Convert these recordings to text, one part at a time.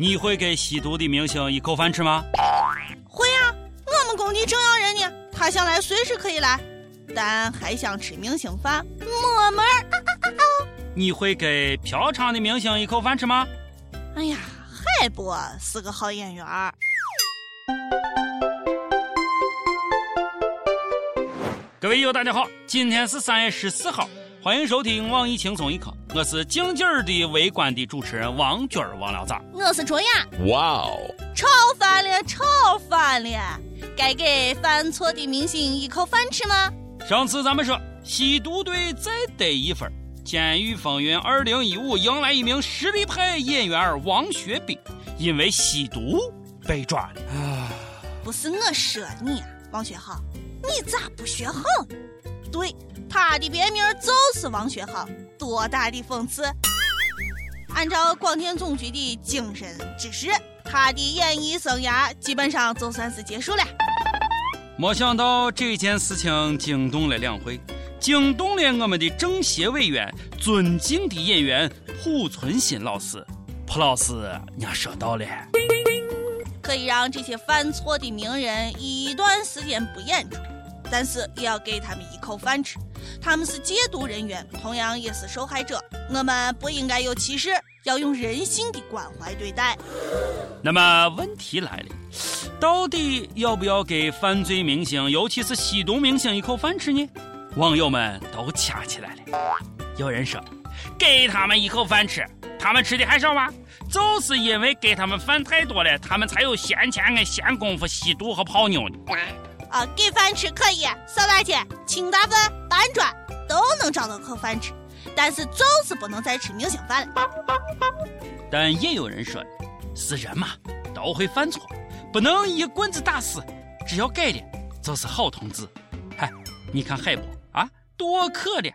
你会给吸毒的明星一口饭吃吗？会啊，我们工地正要人呢，他想来随时可以来，但还想吃明星饭，没门儿。你会给嫖娼的明星一口饭吃吗？哎呀，海波是个好演员儿。各位友，大家好，今天是三月十四号，欢迎收听网易轻松一刻，我是静静儿的围观的主持人王军儿王聊咋？我是卓雅。哇哦！炒饭了，炒饭了，该给犯错的明星一口饭吃吗？上次咱们说吸毒队再得一分，《监狱风云》二零一五迎来一名实力派演员王学兵，因为吸毒被抓了。啊，不是我说你，王学浩。你咋不学好？对，他的别名就是王学好，多大的讽刺！按照广电总局的精神指示，他的演艺生涯基本上就算是结束了。没想到这件事情惊动了两会，惊动了我们的政协委员、尊敬的演员濮存昕老师。濮老师，你说到了，可以让这些犯错的名人一段时间不演出。但是也要给他们一口饭吃，他们是戒毒人员，同样也是受害者。我们不应该有歧视，要用人性的关怀对待。那么问题来了，到底要不要给犯罪明星，尤其是吸毒明星一口饭吃呢？网友们都掐起来了。有人说，给他们一口饭吃，他们吃的还少吗？就是因为给他们饭太多了，他们才有闲钱跟闲工夫吸毒和泡妞呢。啊，给饭吃可以，扫大街、清大粪、搬砖都能找到口饭吃，但是就是不能再吃明星饭了。但也有人说，是人嘛，都会犯错，不能一棍子打死，只要改了就是好同志。嗨，你看海波啊，多可怜，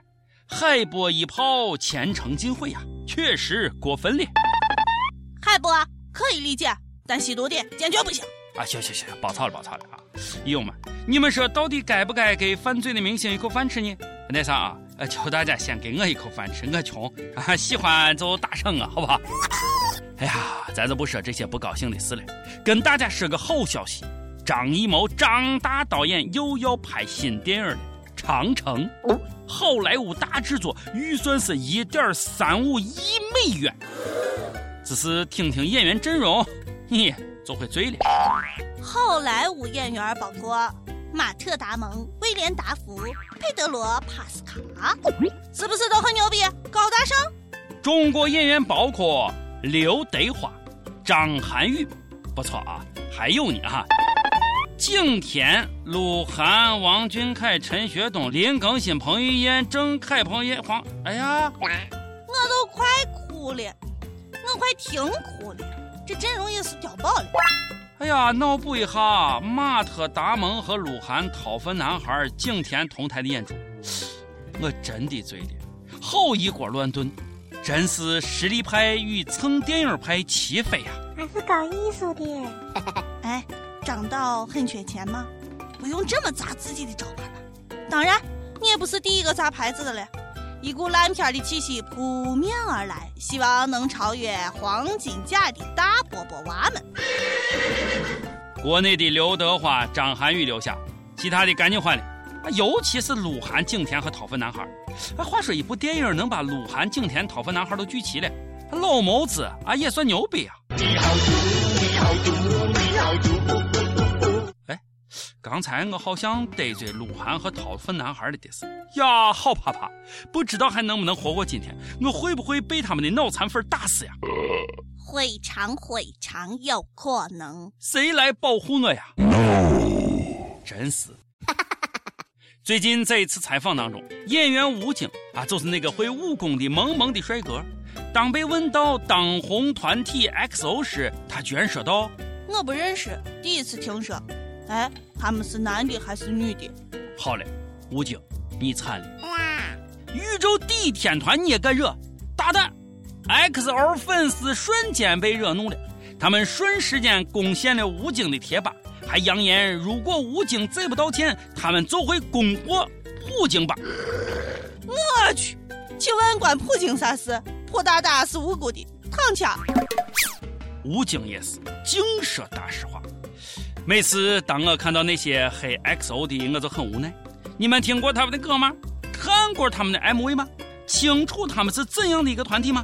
海波一炮前程尽毁呀，确实过分了。海波可以理解，但吸毒的坚决不行。啊，行行行，别吵了，别吵了啊！友们，你们说到底该不该给犯罪的明星一口饭吃呢？那啥啊，呃，求大家先给我一口饭吃，我穷啊，喜欢就打赏啊，好不好？哎呀，咱就不说这些不高兴的事了，跟大家说个好消息，张艺谋张大导演又要拍新电影了，《长城》，好莱坞大制作，预算是一点三五亿美元，只是听听演员阵容，你。就会醉了。好莱坞演员包括马特·达蒙、威廉·达福、佩德罗·帕斯卡，是不是都很牛逼、高大上？中国演员包括刘德华、张涵予，不错啊。还有你哈，景甜、鹿晗、王俊凯、陈学冬、林更新、彭于晏、郑恺、彭于黄。哎呀，我都快哭了，我快听哭了。这阵容也是屌爆了！哎呀，脑补一下马特·达蒙和鹿晗、掏粪男孩景甜同台的演出，我真的醉了。好一锅乱炖，真是实力派与蹭电影派齐飞呀！还是搞艺术的。哎，张导很缺钱吗？不用这么砸自己的招牌吧？当然，你也不是第一个砸牌子的了。一股烂片的气息扑面而来，希望能超越黄金甲的大波波娃们。国内的刘德华、张涵予留下，其他的赶紧换了。尤其是鹿晗、景甜和掏粪男孩。话说一部电影能把鹿晗、景甜、掏粪男孩都聚齐了，老谋子啊也算牛逼啊！刚才我好像得罪鹿晗和掏粪男孩了的是呀，好怕怕，不知道还能不能活过今天，我会不会被他们的脑残粉打死呀？非常非常有可能。谁来保护我呀？No，真是。最近在一次采访当中，演员吴京啊，就是那个会武功的萌萌的帅哥，当被问到当红团体 XO 时，他居然说道：“我不认识，第一次听说。”哎，他们是男的还是女的？好嘞，吴京，你惨了！哇宇宙第一天团你也敢惹？大胆！XO 粉丝瞬间被惹怒了，他们瞬时间攻陷了吴京的贴吧，还扬言如果吴京再不道歉，他们就会攻破普京吧。我去，请问关普京啥事？普大大是无辜的，躺枪。吴京也是净说大实话。每次当我看到那些黑 XO 的，我就很无奈。你们听过他们的歌吗？看过他们的 MV 吗？清楚他们是怎样的一个团体吗？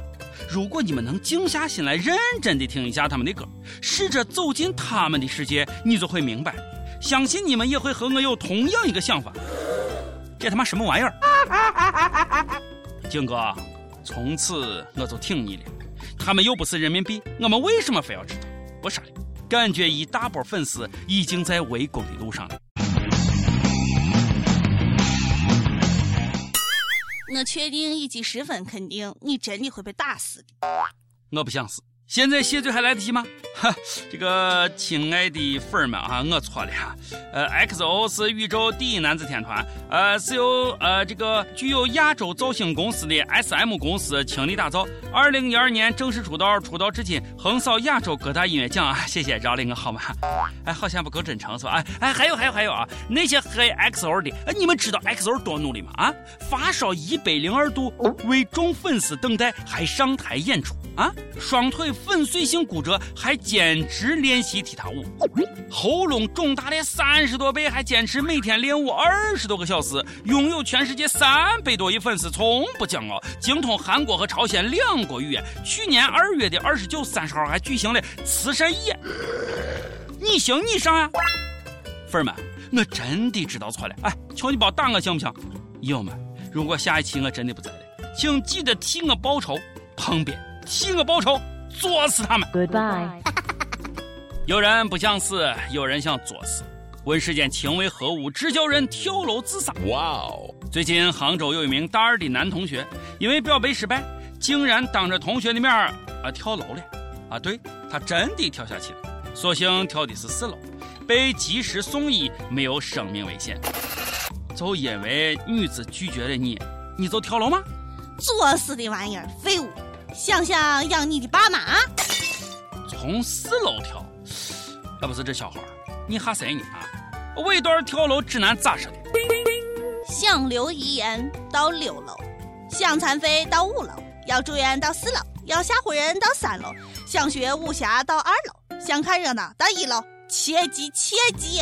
如果你们能静下心来，认真的听一下他们的歌，试着走进他们的世界，你就会明白。相信你们也会和我有同样一个想法。这他妈什么玩意儿？景哥，从此我就听你了。他们又不是人民币，我们为什么非要知道？不说了，感觉一大波粉丝已经在围攻的路上了。我确定以及十分肯定，你真的会被打死的。我不想死。现在谢罪还来得及吗？哈，这个亲爱的粉儿们啊，我错了。呃，XO 是宇宙第一男子天团，呃，是由呃这个具有亚洲造星公司的 SM 公司倾力打造。二零一二年正式出道，出道至今横扫亚洲各大音乐奖啊！谢谢饶了我好吗？哎，好像不够真诚是吧？哎哎，还有还有还有啊！那些黑 XO 的，哎你们知道 XO 多努力吗？啊，发烧一百零二度，为众粉丝等待，还上台演出。啊，双腿粉碎性骨折，还坚持练习踢踏舞；喉咙肿大了三十多倍，还坚持每天练舞二十多个小时。拥有全世界三百多亿粉丝，从不骄傲，精通韩国和朝鲜两国语言。去年二月的二十九、三十号还举行了慈善夜，你行你上啊！粉儿们，我真的知道错了，哎，求你帮我打我行不行？友们，如果下一期我真的不在了，请记得替我报仇，旁边。替我报仇，作死他们！Goodbye。有人不想死，有人想作死。问世间情为何物，只叫人跳楼自杀。哇哦！最近杭州有一名大二的男同学，因为表白失败，竟然当着同学的面啊跳楼了。啊，对他真的跳下去了，所幸跳的是四楼，被及时送医，没有生命危险。就因为女子拒绝了你，你就跳楼吗？作死的玩意儿，废物！想想养你的爸妈，从四楼跳，啊不是这小孩你吓谁呢啊？尾段跳楼指南咋说的？想留遗言到六楼，想残废到五楼，要住院到四楼，要吓唬人到三楼，想学武侠到二楼，想看热闹到一楼。切记切记！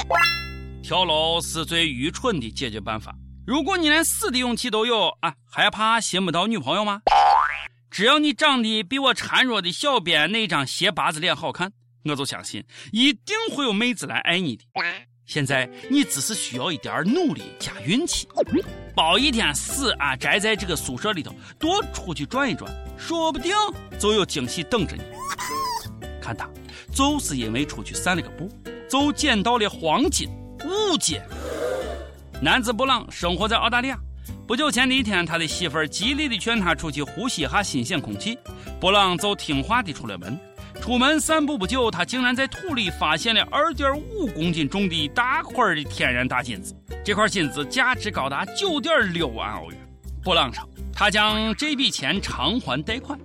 跳楼是最愚蠢的解决办法。如果你连死的勇气都有啊，还怕寻不到女朋友吗？只要你长得比我孱弱的小编那张斜八字脸好看，我就相信一定会有妹子来爱你的。现在你只是需要一点努力加运气，包一天死啊，宅在这个宿舍里头，多出去转一转，说不定就有惊喜等着你。看他，就是因为出去散了个步，就捡到了黄金五斤。男子布朗生活在澳大利亚。不久前的一天，他的媳妇儿极力的劝他出去呼吸一下新鲜空气，布朗就听话的出了门。出门散步不久，他竟然在土里发现了二点五公斤重的大块的天然大金子。这块金子价值高达九点六万欧元。布朗称，他将这笔钱偿还贷款。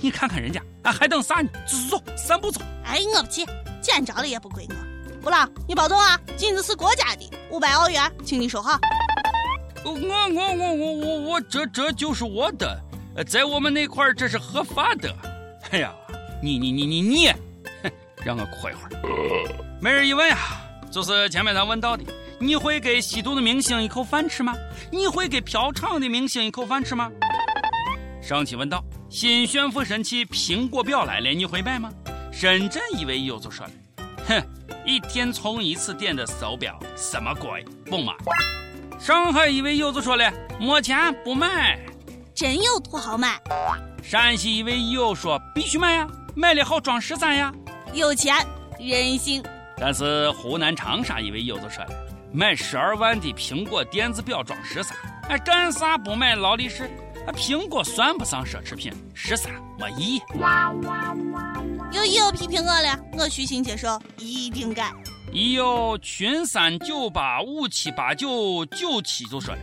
你看看人家，啊，还等啥呢？走走走，散步走。哎，我不去，捡着了也不归我。布朗，你保重啊！金子是国家的，五百澳元，请你收好。我我我我我我这这就是我的，在我们那块儿这是合法的。哎呀，你你你你你，让我哭一会儿。每日一问啊，就是前面咱问到的，你会给吸毒的明星一口饭吃吗？你会给嫖娼的明星一口饭吃吗？上期问到，新炫富神器苹果表来了，你会买吗？深圳一位友就说了，哼，一天充一次电的手表，什么鬼？不买。上海一位友子说了：“没钱不买。”真有土豪买。陕西一位友说：“必须买呀，买了好装十三呀。”有钱任性。但是湖南长沙一位友就说了：“买十二万的苹果电子表装十三，哎，干啥不买劳力士？啊，苹果算不上奢侈品，十三没意义。”有友批评我了，我虚心接受，一定改。已有群三九八五七八九九七就说了，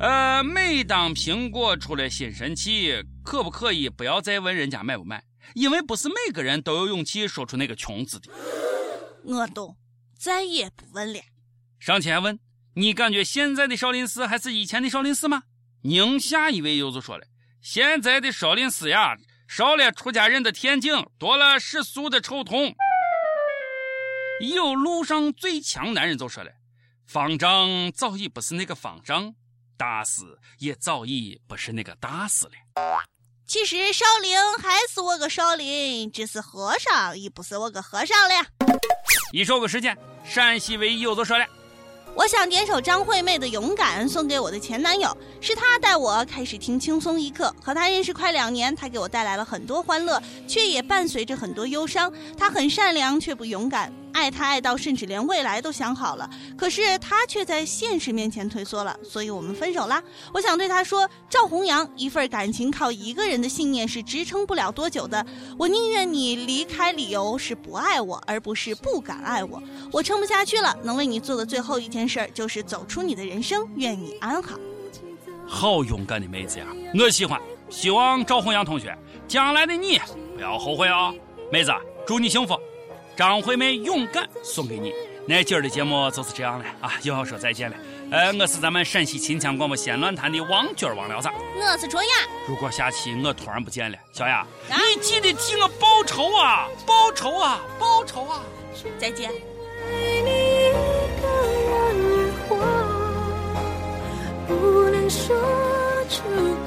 呃，每当苹果出了新神器，可不可以不要再问人家买不买？因为不是每个人都有勇气说出那个穷字的。我懂，再也不问了。上前问你感觉现在的少林寺还是以前的少林寺吗？宁夏一位友就说了，现在的少林寺呀，少了出家人的恬静，多了世俗的臭痛。有路上最强男人就说了：“方丈早已不是那个方丈，大师也早已不是那个大师了。”其实少林还是我个少林，只是和尚已不是我个和尚了。一首歌时间，陕西唯一有座说了。我想点首张惠妹的《勇敢》送给我的前男友，是他带我开始听轻松一刻。和他认识快两年，他给我带来了很多欢乐，却也伴随着很多忧伤。他很善良，却不勇敢。爱他爱到甚至连未来都想好了，可是他却在现实面前退缩了，所以我们分手啦。我想对他说：赵红阳，一份感情靠一个人的信念是支撑不了多久的。我宁愿你离开，理由是不爱我，而不是不敢爱我。我撑不下去了，能为你做的最后一件事就是走出你的人生，愿你安好。好勇敢的妹子呀，我喜欢。希望赵红阳同学将来的你不要后悔哦，妹子，祝你幸福。张惠妹勇敢送给你，那今儿的节目就是这样了啊，又要说再见了。呃，我是咱们陕西秦腔广播西安论坛的王军王聊子，我是卓雅。如果下期我突然不见了，小雅，你记得替我报仇啊，报仇啊，报仇啊！再见。不能说出口。